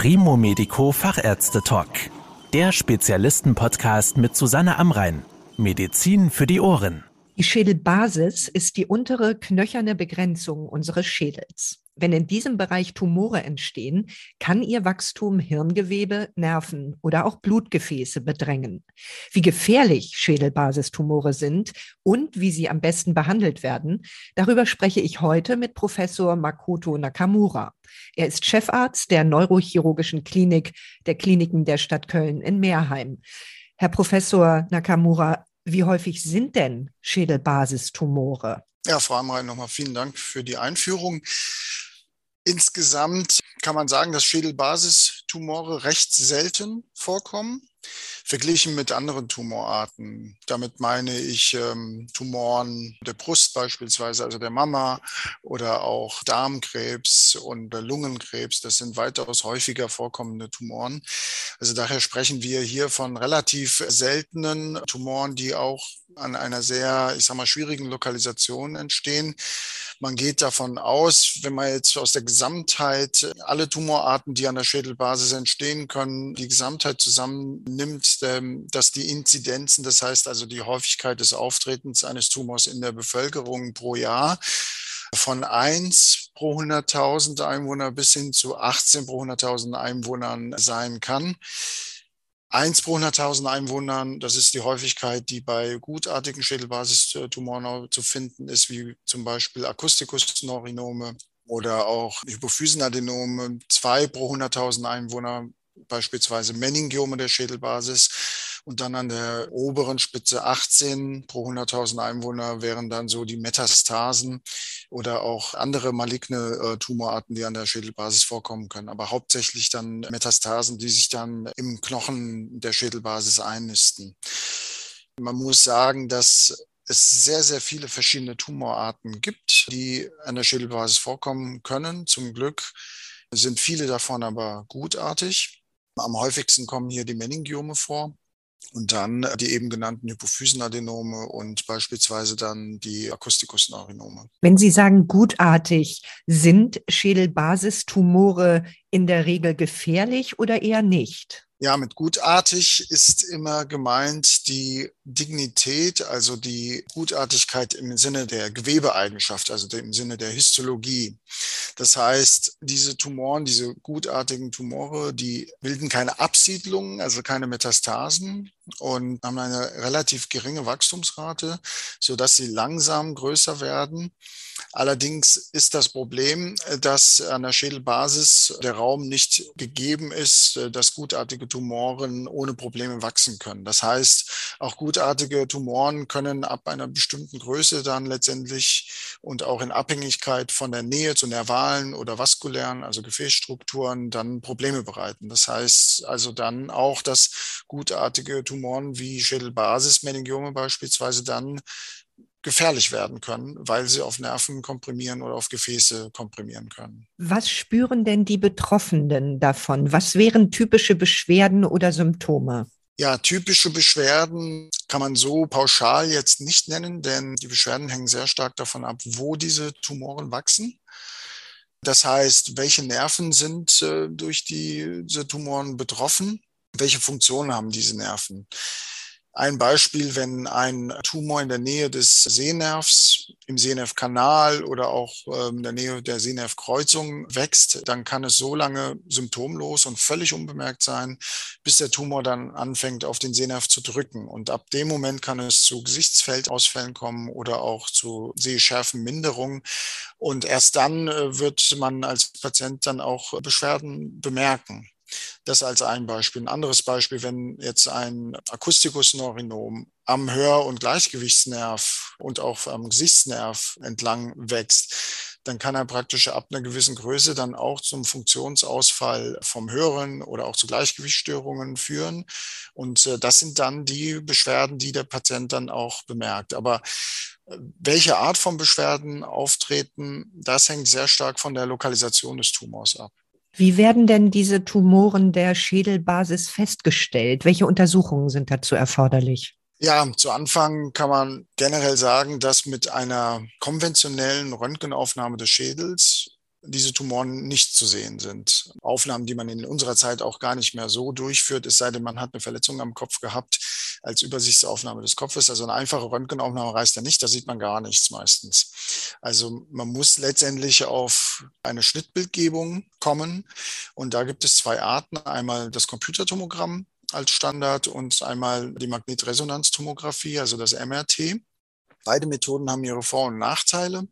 Primo Medico Fachärzte Talk. Der Spezialisten-Podcast mit Susanne Amrein. Medizin für die Ohren. Die Schädelbasis ist die untere knöcherne Begrenzung unseres Schädels. Wenn in diesem Bereich Tumore entstehen, kann ihr Wachstum Hirngewebe, Nerven oder auch Blutgefäße bedrängen. Wie gefährlich Schädelbasistumore sind und wie sie am besten behandelt werden, darüber spreche ich heute mit Professor Makoto Nakamura. Er ist Chefarzt der Neurochirurgischen Klinik der Kliniken der Stadt Köln in Meerheim. Herr Professor Nakamura, wie häufig sind denn Schädelbasistumore? Ja, Frau Amrein, nochmal vielen Dank für die Einführung. Insgesamt kann man sagen, dass Schädelbasistumore recht selten vorkommen, verglichen mit anderen Tumorarten. Damit meine ich ähm, Tumoren der Brust beispielsweise, also der Mama oder auch Darmkrebs und Lungenkrebs. Das sind weitaus häufiger vorkommende Tumoren. Also daher sprechen wir hier von relativ seltenen Tumoren, die auch an einer sehr, ich sag mal, schwierigen Lokalisation entstehen. Man geht davon aus, wenn man jetzt aus der Gesamtheit alle Tumorarten, die an der Schädelbasis entstehen können, die Gesamtheit zusammennimmt, ähm, dass die Inzidenzen, das heißt also die Häufigkeit des Auftretens eines Tumors in der Bevölkerung pro Jahr, von 1 pro 100.000 Einwohner bis hin zu 18 pro 100.000 Einwohnern sein kann. 1 pro 100.000 Einwohnern, das ist die Häufigkeit, die bei gutartigen Schädelbasistumoren zu finden ist, wie zum Beispiel Akustikusneurinome oder auch Hypophysenadenome. 2 pro 100.000 Einwohner, beispielsweise Meningiome der Schädelbasis. Und dann an der oberen Spitze 18 pro 100.000 Einwohner wären dann so die Metastasen oder auch andere maligne äh, Tumorarten, die an der Schädelbasis vorkommen können. Aber hauptsächlich dann Metastasen, die sich dann im Knochen der Schädelbasis einnisten. Man muss sagen, dass es sehr, sehr viele verschiedene Tumorarten gibt, die an der Schädelbasis vorkommen können. Zum Glück sind viele davon aber gutartig. Am häufigsten kommen hier die Meningiome vor. Und dann die eben genannten Hypophysenadenome und beispielsweise dann die Akustikusneurinome. Wenn Sie sagen gutartig, sind Schädelbasistumore in der Regel gefährlich oder eher nicht? Ja, mit gutartig ist immer gemeint die Dignität, also die Gutartigkeit im Sinne der Gewebeeigenschaft, also im Sinne der Histologie. Das heißt, diese Tumoren, diese gutartigen Tumore, die bilden keine Absiedlungen, also keine Metastasen und haben eine relativ geringe Wachstumsrate, so dass sie langsam größer werden. Allerdings ist das Problem, dass an der Schädelbasis der Raum nicht gegeben ist, dass gutartige Tumoren ohne Probleme wachsen können. Das heißt, auch gutartige Tumoren können ab einer bestimmten Größe dann letztendlich und auch in Abhängigkeit von der Nähe zu nervalen oder vaskulären, also Gefäßstrukturen, dann Probleme bereiten. Das heißt also dann auch, dass gutartige Tumoren wie Schädelbasis-Meningiome beispielsweise dann gefährlich werden können, weil sie auf Nerven komprimieren oder auf Gefäße komprimieren können. Was spüren denn die Betroffenen davon? Was wären typische Beschwerden oder Symptome? Ja, typische Beschwerden kann man so pauschal jetzt nicht nennen, denn die Beschwerden hängen sehr stark davon ab, wo diese Tumoren wachsen. Das heißt, welche Nerven sind äh, durch die, diese Tumoren betroffen? Welche Funktionen haben diese Nerven? Ein Beispiel, wenn ein Tumor in der Nähe des Sehnervs, im Sehnervkanal oder auch ähm, in der Nähe der Sehnervkreuzung wächst, dann kann es so lange symptomlos und völlig unbemerkt sein, bis der Tumor dann anfängt, auf den Sehnerv zu drücken. Und ab dem Moment kann es zu Gesichtsfeldausfällen kommen oder auch zu Sehschärfenminderung. Und erst dann äh, wird man als Patient dann auch Beschwerden bemerken. Das als ein Beispiel. Ein anderes Beispiel, wenn jetzt ein Akustikusneurinom am Hör- und Gleichgewichtsnerv und auch am Gesichtsnerv entlang wächst, dann kann er praktisch ab einer gewissen Größe dann auch zum Funktionsausfall vom Hören oder auch zu Gleichgewichtsstörungen führen. Und äh, das sind dann die Beschwerden, die der Patient dann auch bemerkt. Aber äh, welche Art von Beschwerden auftreten, das hängt sehr stark von der Lokalisation des Tumors ab. Wie werden denn diese Tumoren der Schädelbasis festgestellt? Welche Untersuchungen sind dazu erforderlich? Ja, zu Anfang kann man generell sagen, dass mit einer konventionellen Röntgenaufnahme des Schädels diese Tumoren nicht zu sehen sind. Aufnahmen, die man in unserer Zeit auch gar nicht mehr so durchführt, es sei denn, man hat eine Verletzung am Kopf gehabt als Übersichtsaufnahme des Kopfes. Also eine einfache Röntgenaufnahme reicht ja nicht, da sieht man gar nichts meistens. Also man muss letztendlich auf eine Schnittbildgebung kommen und da gibt es zwei Arten. Einmal das Computertomogramm als Standard und einmal die Magnetresonanztomographie, also das MRT. Beide Methoden haben ihre Vor- und Nachteile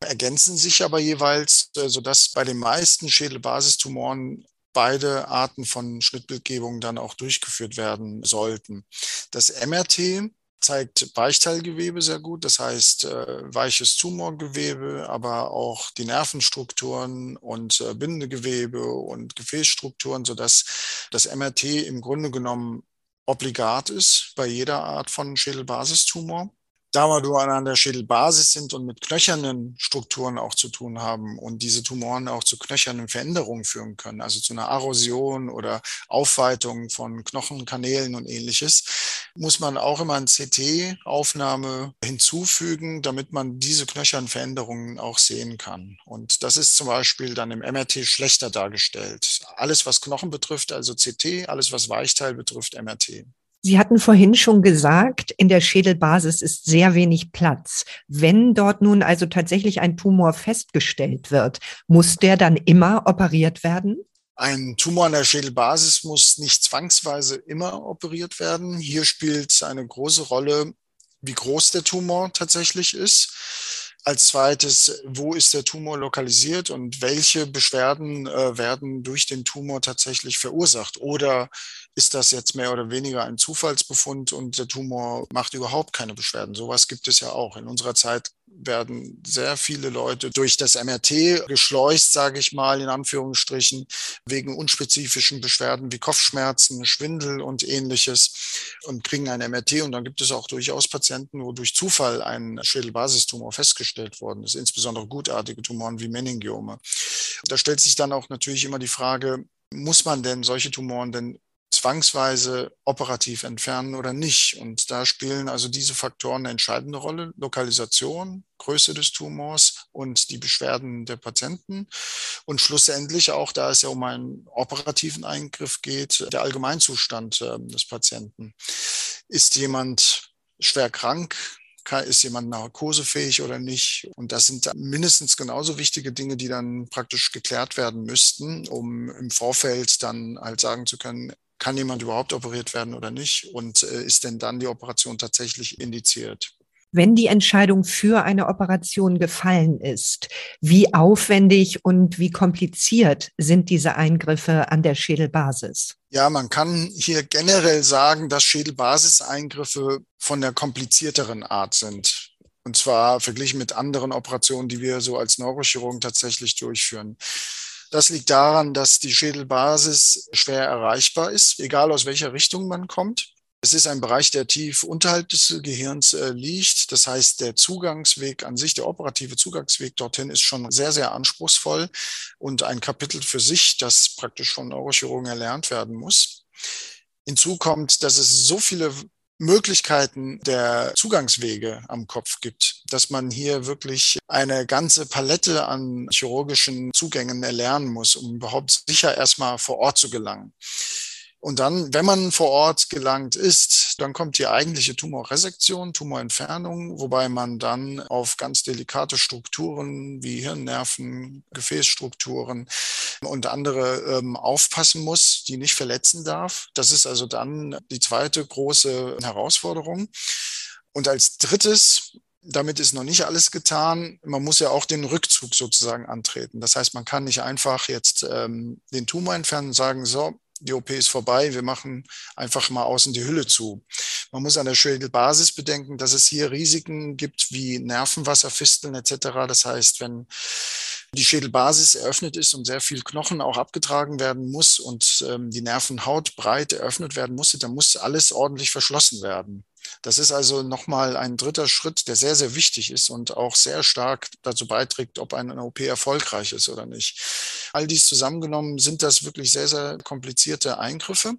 ergänzen sich aber jeweils, äh, sodass bei den meisten Schädelbasistumoren beide Arten von Schnittbildgebung dann auch durchgeführt werden sollten. Das MRT zeigt Weichteilgewebe sehr gut, das heißt äh, weiches Tumorgewebe, aber auch die Nervenstrukturen und äh, Bindegewebe und Gefäßstrukturen, sodass das MRT im Grunde genommen obligat ist bei jeder Art von Schädelbasistumor da wir nur an der Schädelbasis sind und mit knöchernen Strukturen auch zu tun haben und diese Tumoren auch zu knöchernen Veränderungen führen können, also zu einer Erosion oder Aufweitung von Knochenkanälen und ähnliches, muss man auch immer eine CT-Aufnahme hinzufügen, damit man diese knöchernen Veränderungen auch sehen kann. Und das ist zum Beispiel dann im MRT schlechter dargestellt. Alles, was Knochen betrifft, also CT, alles, was Weichteil betrifft, MRT. Sie hatten vorhin schon gesagt, in der Schädelbasis ist sehr wenig Platz. Wenn dort nun also tatsächlich ein Tumor festgestellt wird, muss der dann immer operiert werden? Ein Tumor an der Schädelbasis muss nicht zwangsweise immer operiert werden. Hier spielt eine große Rolle, wie groß der Tumor tatsächlich ist. Als zweites, wo ist der Tumor lokalisiert und welche Beschwerden äh, werden durch den Tumor tatsächlich verursacht? Oder ist das jetzt mehr oder weniger ein Zufallsbefund und der Tumor macht überhaupt keine Beschwerden. Sowas gibt es ja auch. In unserer Zeit werden sehr viele Leute durch das MRT geschleust, sage ich mal, in Anführungsstrichen, wegen unspezifischen Beschwerden wie Kopfschmerzen, Schwindel und ähnliches und kriegen ein MRT. Und dann gibt es auch durchaus Patienten, wo durch Zufall ein Schädelbasistumor festgestellt worden ist, insbesondere gutartige Tumoren wie Meningiome. Da stellt sich dann auch natürlich immer die Frage, muss man denn solche Tumoren denn zwangsweise operativ entfernen oder nicht. Und da spielen also diese Faktoren eine entscheidende Rolle. Lokalisation, Größe des Tumors und die Beschwerden der Patienten. Und schlussendlich auch, da es ja um einen operativen Eingriff geht, der Allgemeinzustand äh, des Patienten. Ist jemand schwer krank? ist jemand narkosefähig oder nicht? Und das sind mindestens genauso wichtige Dinge, die dann praktisch geklärt werden müssten, um im Vorfeld dann halt sagen zu können, kann jemand überhaupt operiert werden oder nicht? Und äh, ist denn dann die Operation tatsächlich indiziert? Wenn die Entscheidung für eine Operation gefallen ist, wie aufwendig und wie kompliziert sind diese Eingriffe an der Schädelbasis? Ja, man kann hier generell sagen, dass Schädelbasiseingriffe von der komplizierteren Art sind. Und zwar verglichen mit anderen Operationen, die wir so als Neurochirurgen tatsächlich durchführen. Das liegt daran, dass die Schädelbasis schwer erreichbar ist, egal aus welcher Richtung man kommt. Es ist ein Bereich, der tief unterhalb des Gehirns äh, liegt. Das heißt, der Zugangsweg an sich, der operative Zugangsweg dorthin ist schon sehr, sehr anspruchsvoll und ein Kapitel für sich, das praktisch von Neurochirurgen erlernt werden muss. Hinzu kommt, dass es so viele Möglichkeiten der Zugangswege am Kopf gibt, dass man hier wirklich eine ganze Palette an chirurgischen Zugängen erlernen muss, um überhaupt sicher erstmal vor Ort zu gelangen. Und dann, wenn man vor Ort gelangt ist, dann kommt die eigentliche Tumorresektion, Tumorentfernung, wobei man dann auf ganz delikate Strukturen wie Hirnnerven, Gefäßstrukturen und andere ähm, aufpassen muss, die nicht verletzen darf. Das ist also dann die zweite große Herausforderung. Und als drittes damit ist noch nicht alles getan. Man muss ja auch den Rückzug sozusagen antreten. Das heißt, man kann nicht einfach jetzt ähm, den Tumor entfernen und sagen, so, die OP ist vorbei, wir machen einfach mal außen die Hülle zu. Man muss an der Schädelbasis bedenken, dass es hier Risiken gibt wie Nervenwasserfisteln etc. Das heißt, wenn die Schädelbasis eröffnet ist und sehr viel Knochen auch abgetragen werden muss und ähm, die Nervenhaut breit eröffnet werden muss, dann muss alles ordentlich verschlossen werden. Das ist also nochmal ein dritter Schritt, der sehr, sehr wichtig ist und auch sehr stark dazu beiträgt, ob eine OP erfolgreich ist oder nicht. All dies zusammengenommen sind das wirklich sehr, sehr komplizierte Eingriffe.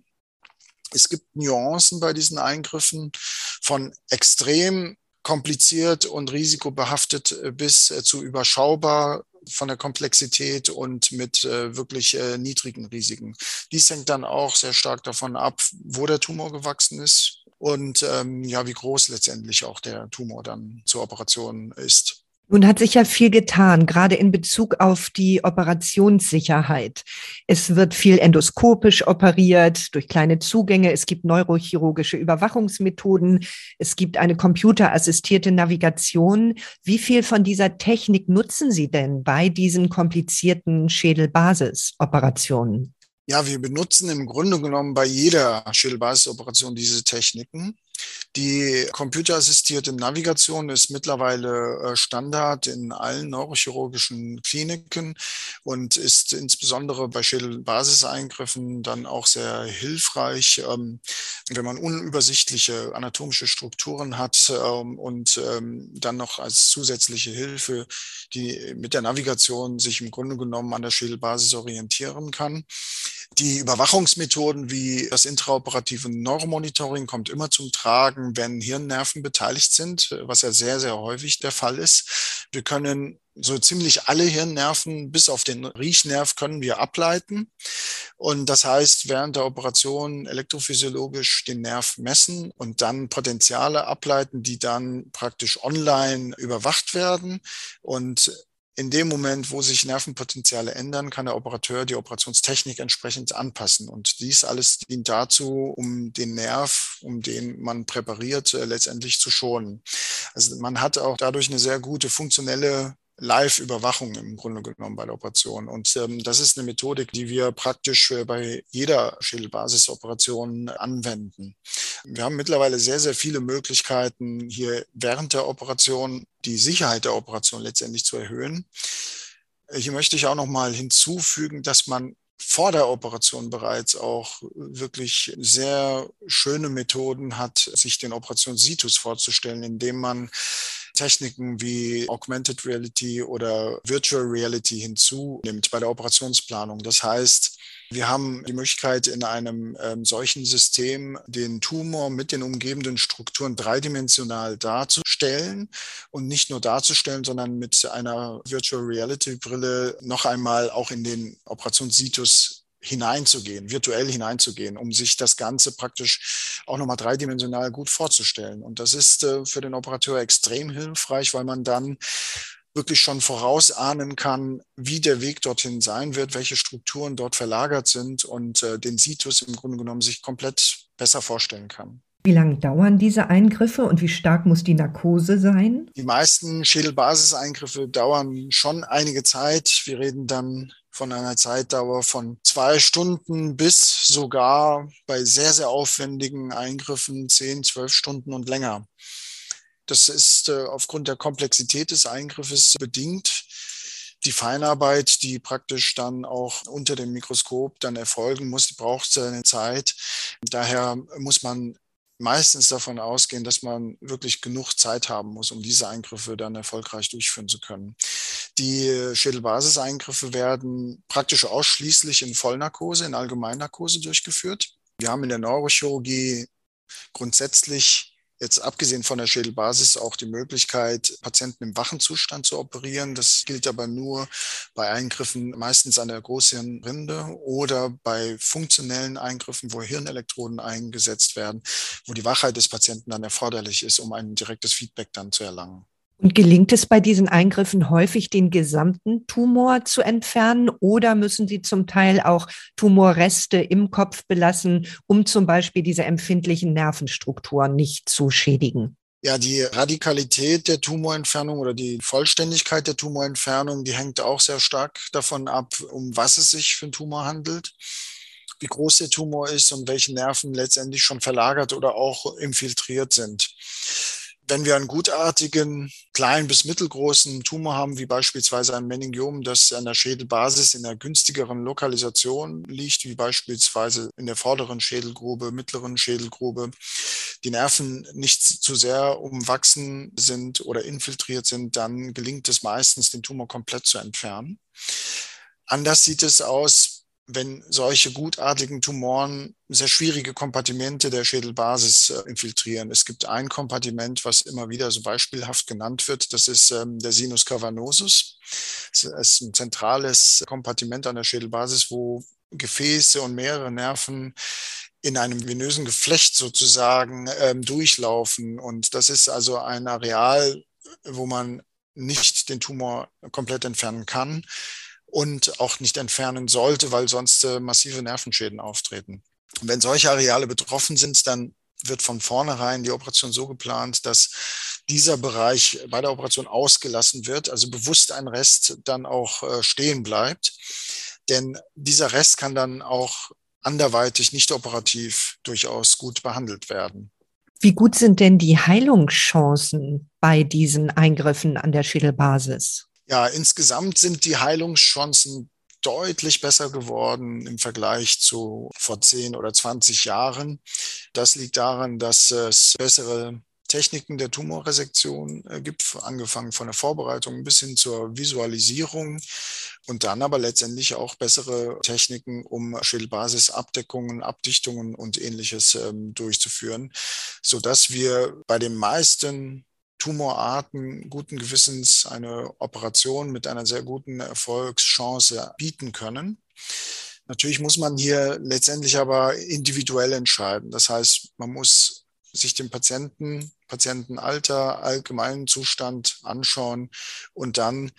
Es gibt Nuancen bei diesen Eingriffen von extrem kompliziert und risikobehaftet bis zu überschaubar von der Komplexität und mit äh, wirklich äh, niedrigen Risiken. Dies hängt dann auch sehr stark davon ab, wo der Tumor gewachsen ist und ähm, ja, wie groß letztendlich auch der Tumor dann zur Operation ist. Nun hat sich ja viel getan, gerade in Bezug auf die Operationssicherheit. Es wird viel endoskopisch operiert durch kleine Zugänge. Es gibt neurochirurgische Überwachungsmethoden. Es gibt eine computerassistierte Navigation. Wie viel von dieser Technik nutzen Sie denn bei diesen komplizierten Schädelbasisoperationen? Ja, wir benutzen im Grunde genommen bei jeder Schädelbasisoperation diese Techniken. Die computer-assistierte Navigation ist mittlerweile äh, Standard in allen neurochirurgischen Kliniken und ist insbesondere bei Schädelbasiseingriffen dann auch sehr hilfreich, ähm, wenn man unübersichtliche anatomische Strukturen hat ähm, und ähm, dann noch als zusätzliche Hilfe, die mit der Navigation sich im Grunde genommen an der Schädelbasis orientieren kann. Die Überwachungsmethoden wie das intraoperative Neuromonitoring kommt immer zum Tragen, wenn Hirnnerven beteiligt sind, was ja sehr, sehr häufig der Fall ist. Wir können so ziemlich alle Hirnnerven bis auf den Riechnerv können wir ableiten. Und das heißt, während der Operation elektrophysiologisch den Nerv messen und dann Potenziale ableiten, die dann praktisch online überwacht werden. Und in dem Moment, wo sich Nervenpotenziale ändern, kann der Operateur die Operationstechnik entsprechend anpassen. Und dies alles dient dazu, um den Nerv, um den man präpariert, äh, letztendlich zu schonen. Also man hat auch dadurch eine sehr gute funktionelle Live-Überwachung im Grunde genommen bei der Operation. Und ähm, das ist eine Methodik, die wir praktisch äh, bei jeder Schädelbasisoperation anwenden. Wir haben mittlerweile sehr, sehr viele Möglichkeiten, hier während der Operation die Sicherheit der Operation letztendlich zu erhöhen. Hier möchte ich auch noch mal hinzufügen, dass man vor der Operation bereits auch wirklich sehr schöne Methoden hat, sich den Operationssitus vorzustellen, indem man Techniken wie Augmented Reality oder Virtual Reality hinzunimmt bei der Operationsplanung. Das heißt, wir haben die Möglichkeit, in einem ähm, solchen System den Tumor mit den umgebenden Strukturen dreidimensional darzustellen und nicht nur darzustellen, sondern mit einer Virtual Reality Brille noch einmal auch in den Operationssitus hineinzugehen, virtuell hineinzugehen, um sich das Ganze praktisch auch nochmal dreidimensional gut vorzustellen. Und das ist äh, für den Operateur extrem hilfreich, weil man dann wirklich schon vorausahnen kann, wie der Weg dorthin sein wird, welche Strukturen dort verlagert sind und äh, den Situs im Grunde genommen sich komplett besser vorstellen kann. Wie lange dauern diese Eingriffe und wie stark muss die Narkose sein? Die meisten Schädelbasiseingriffe dauern schon einige Zeit. Wir reden dann von einer Zeitdauer von zwei Stunden bis sogar bei sehr, sehr aufwendigen Eingriffen zehn, zwölf Stunden und länger. Das ist äh, aufgrund der Komplexität des Eingriffes bedingt. Die Feinarbeit, die praktisch dann auch unter dem Mikroskop dann erfolgen muss, die braucht seine Zeit. Daher muss man meistens davon ausgehen, dass man wirklich genug Zeit haben muss, um diese Eingriffe dann erfolgreich durchführen zu können. Die Schädelbasiseingriffe werden praktisch ausschließlich in Vollnarkose, in Allgemeinnarkose durchgeführt. Wir haben in der Neurochirurgie grundsätzlich Jetzt abgesehen von der Schädelbasis auch die Möglichkeit, Patienten im wachen Zustand zu operieren. Das gilt aber nur bei Eingriffen meistens an der Großhirnrinde oder bei funktionellen Eingriffen, wo Hirnelektroden eingesetzt werden, wo die Wachheit des Patienten dann erforderlich ist, um ein direktes Feedback dann zu erlangen. Und gelingt es bei diesen Eingriffen häufig, den gesamten Tumor zu entfernen oder müssen Sie zum Teil auch Tumorreste im Kopf belassen, um zum Beispiel diese empfindlichen Nervenstrukturen nicht zu schädigen? Ja, die Radikalität der Tumorentfernung oder die Vollständigkeit der Tumorentfernung, die hängt auch sehr stark davon ab, um was es sich für einen Tumor handelt wie groß der Tumor ist und welche Nerven letztendlich schon verlagert oder auch infiltriert sind wenn wir einen gutartigen, kleinen bis mittelgroßen Tumor haben, wie beispielsweise ein Meningiom, das an der Schädelbasis in einer günstigeren Lokalisation liegt, wie beispielsweise in der vorderen Schädelgrube, mittleren Schädelgrube, die Nerven nicht zu sehr umwachsen sind oder infiltriert sind, dann gelingt es meistens, den Tumor komplett zu entfernen. Anders sieht es aus wenn solche gutartigen Tumoren sehr schwierige Kompartimente der Schädelbasis äh, infiltrieren. Es gibt ein Kompartiment, was immer wieder so beispielhaft genannt wird. Das ist ähm, der Sinus cavernosus. Es ist ein zentrales Kompartiment an der Schädelbasis, wo Gefäße und mehrere Nerven in einem venösen Geflecht sozusagen ähm, durchlaufen. Und das ist also ein Areal, wo man nicht den Tumor komplett entfernen kann und auch nicht entfernen sollte, weil sonst äh, massive Nervenschäden auftreten. Wenn solche Areale betroffen sind, dann wird von vornherein die Operation so geplant, dass dieser Bereich bei der Operation ausgelassen wird, also bewusst ein Rest dann auch äh, stehen bleibt. Denn dieser Rest kann dann auch anderweitig nicht operativ durchaus gut behandelt werden. Wie gut sind denn die Heilungschancen bei diesen Eingriffen an der Schädelbasis? Ja, insgesamt sind die Heilungschancen deutlich besser geworden im Vergleich zu vor 10 oder 20 Jahren. Das liegt daran, dass es bessere Techniken der Tumorresektion äh, gibt, angefangen von der Vorbereitung bis hin zur Visualisierung und dann aber letztendlich auch bessere Techniken, um Schädelbasisabdeckungen, Abdichtungen und ähnliches ähm, durchzuführen, sodass wir bei den meisten Tumorarten guten Gewissens eine Operation mit einer sehr guten Erfolgschance bieten können. Natürlich muss man hier letztendlich aber individuell entscheiden. Das heißt, man muss sich den Patienten, Patientenalter, allgemeinen Zustand anschauen und dann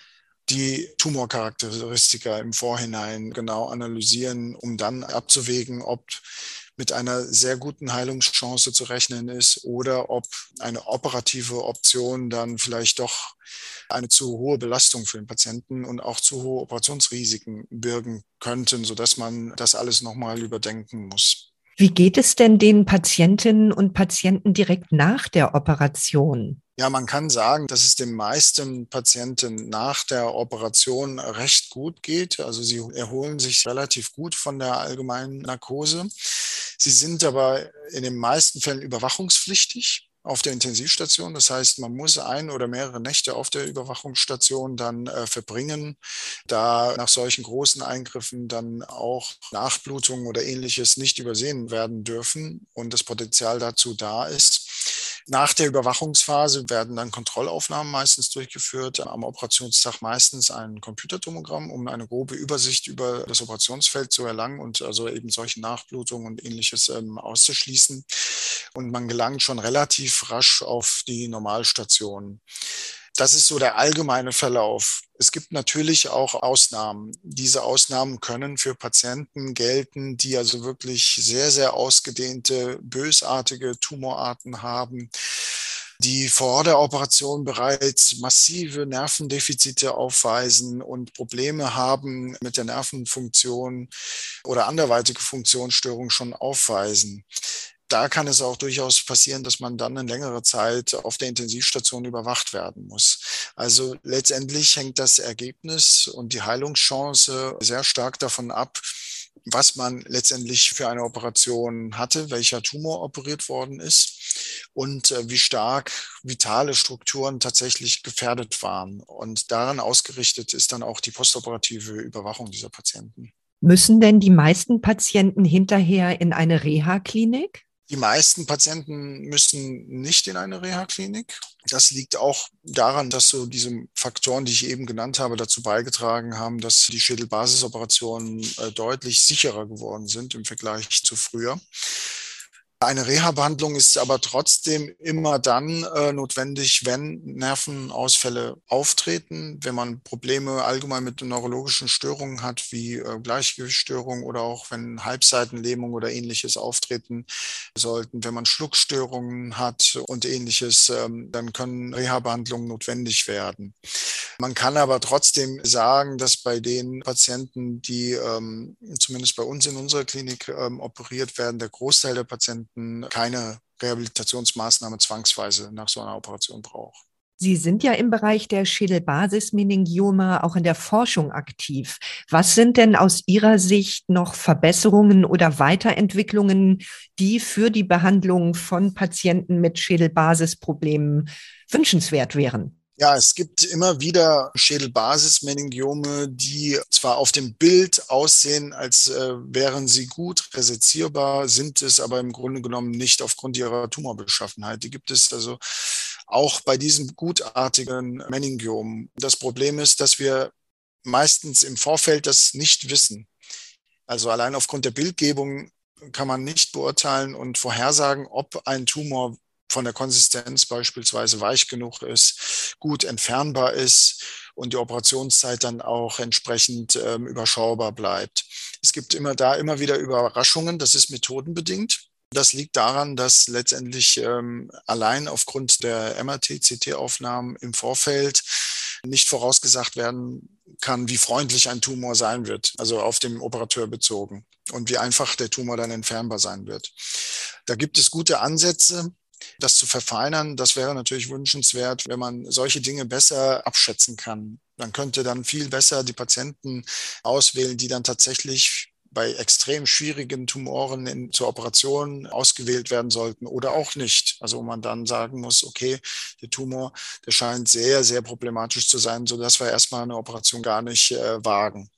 die Tumorcharakteristika im Vorhinein genau analysieren, um dann abzuwägen, ob mit einer sehr guten Heilungschance zu rechnen ist oder ob eine operative Option dann vielleicht doch eine zu hohe Belastung für den Patienten und auch zu hohe Operationsrisiken birgen könnten, sodass man das alles nochmal überdenken muss. Wie geht es denn den Patientinnen und Patienten direkt nach der Operation? Ja, man kann sagen, dass es den meisten Patienten nach der Operation recht gut geht. Also sie erholen sich relativ gut von der allgemeinen Narkose. Sie sind aber in den meisten Fällen überwachungspflichtig auf der Intensivstation. Das heißt, man muss ein oder mehrere Nächte auf der Überwachungsstation dann äh, verbringen, da nach solchen großen Eingriffen dann auch Nachblutungen oder ähnliches nicht übersehen werden dürfen und das Potenzial dazu da ist. Nach der Überwachungsphase werden dann Kontrollaufnahmen meistens durchgeführt, am Operationstag meistens ein Computertomogramm, um eine grobe Übersicht über das Operationsfeld zu erlangen und also eben solche Nachblutungen und ähnliches ähm, auszuschließen. Und man gelangt schon relativ rasch auf die Normalstation. Das ist so der allgemeine Verlauf. Es gibt natürlich auch Ausnahmen. Diese Ausnahmen können für Patienten gelten, die also wirklich sehr, sehr ausgedehnte, bösartige Tumorarten haben, die vor der Operation bereits massive Nervendefizite aufweisen und Probleme haben mit der Nervenfunktion oder anderweitige Funktionsstörungen schon aufweisen da kann es auch durchaus passieren, dass man dann eine längere Zeit auf der Intensivstation überwacht werden muss. Also letztendlich hängt das Ergebnis und die Heilungschance sehr stark davon ab, was man letztendlich für eine Operation hatte, welcher Tumor operiert worden ist und äh, wie stark vitale Strukturen tatsächlich gefährdet waren. Und daran ausgerichtet ist dann auch die postoperative Überwachung dieser Patienten. Müssen denn die meisten Patienten hinterher in eine Reha-Klinik? Die meisten Patienten müssen nicht in eine Reha-Klinik. Das liegt auch daran, dass so diese Faktoren, die ich eben genannt habe, dazu beigetragen haben, dass die Schädelbasisoperationen äh, deutlich sicherer geworden sind im Vergleich zu früher. Eine Reha-Behandlung ist aber trotzdem immer dann äh, notwendig, wenn Nervenausfälle auftreten, wenn man Probleme allgemein mit neurologischen Störungen hat, wie äh, Gleichgewichtsstörungen oder auch wenn Halbseitenlähmung oder ähnliches auftreten sollten, wenn man Schluckstörungen hat und ähnliches, ähm, dann können Reha-Behandlungen notwendig werden. Man kann aber trotzdem sagen, dass bei den Patienten, die ähm, zumindest bei uns in unserer Klinik ähm, operiert werden, der Großteil der Patienten keine Rehabilitationsmaßnahme zwangsweise nach so einer Operation braucht. Sie sind ja im Bereich der Schädelbasismeningiome auch in der Forschung aktiv. Was sind denn aus Ihrer Sicht noch Verbesserungen oder Weiterentwicklungen, die für die Behandlung von Patienten mit Schädelbasisproblemen wünschenswert wären? Ja, es gibt immer wieder Schädelbasismeningiome, die zwar auf dem Bild aussehen, als äh, wären sie gut resezierbar, sind es aber im Grunde genommen nicht aufgrund ihrer Tumorbeschaffenheit. Die gibt es also auch bei diesem gutartigen Meningiom. Das Problem ist, dass wir meistens im Vorfeld das nicht wissen. Also allein aufgrund der Bildgebung kann man nicht beurteilen und vorhersagen, ob ein Tumor von der Konsistenz beispielsweise weich genug ist, gut entfernbar ist und die Operationszeit dann auch entsprechend ähm, überschaubar bleibt. Es gibt immer da immer wieder Überraschungen, das ist methodenbedingt. Das liegt daran, dass letztendlich ähm, allein aufgrund der MRT-CT-Aufnahmen im Vorfeld nicht vorausgesagt werden kann, wie freundlich ein Tumor sein wird, also auf dem Operateur bezogen und wie einfach der Tumor dann entfernbar sein wird. Da gibt es gute Ansätze, das zu verfeinern, das wäre natürlich wünschenswert, wenn man solche Dinge besser abschätzen kann. Man könnte dann viel besser die Patienten auswählen, die dann tatsächlich bei extrem schwierigen Tumoren in, zur Operation ausgewählt werden sollten oder auch nicht. Also wo man dann sagen muss, okay, der Tumor, der scheint sehr, sehr problematisch zu sein, sodass wir erstmal eine Operation gar nicht äh, wagen.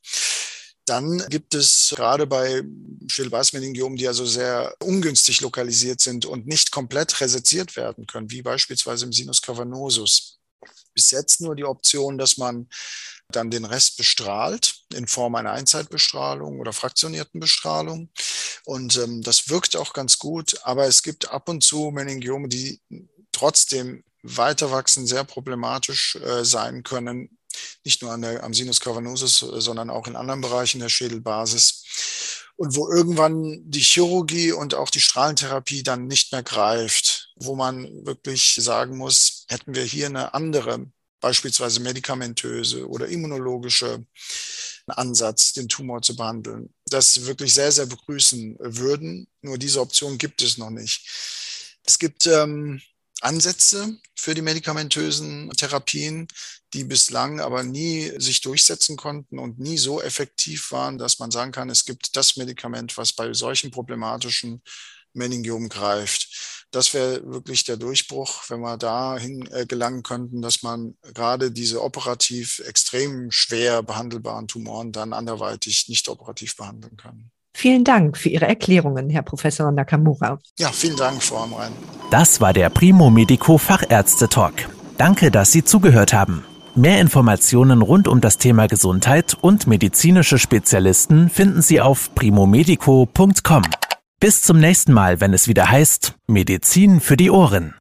Dann gibt es gerade bei Schädelbasmeningiomen, die also sehr ungünstig lokalisiert sind und nicht komplett reseziert werden können, wie beispielsweise im Sinus cavernosus. Bis jetzt nur die Option, dass man dann den Rest bestrahlt in Form einer Einzeitbestrahlung oder fraktionierten Bestrahlung. Und ähm, das wirkt auch ganz gut, aber es gibt ab und zu Meningiome, die trotzdem weiter wachsen, sehr problematisch äh, sein können, nicht nur an der, am Sinus cavernosus, sondern auch in anderen Bereichen der Schädelbasis. Und wo irgendwann die Chirurgie und auch die Strahlentherapie dann nicht mehr greift, wo man wirklich sagen muss, hätten wir hier eine andere, beispielsweise medikamentöse oder immunologische Ansatz, den Tumor zu behandeln, das wirklich sehr, sehr begrüßen würden. Nur diese Option gibt es noch nicht. Es gibt ähm, Ansätze für die medikamentösen Therapien, die bislang aber nie sich durchsetzen konnten und nie so effektiv waren, dass man sagen kann, es gibt das Medikament, was bei solchen problematischen Meningiomen greift. Das wäre wirklich der Durchbruch, wenn wir dahin äh, gelangen könnten, dass man gerade diese operativ extrem schwer behandelbaren Tumoren dann anderweitig nicht operativ behandeln kann. Vielen Dank für Ihre Erklärungen, Herr Professor Nakamura. Ja, vielen Dank, Frau Amrein. Das war der Primo Medico Fachärzte Talk. Danke, dass Sie zugehört haben. Mehr Informationen rund um das Thema Gesundheit und medizinische Spezialisten finden Sie auf primomedico.com. Bis zum nächsten Mal, wenn es wieder heißt Medizin für die Ohren.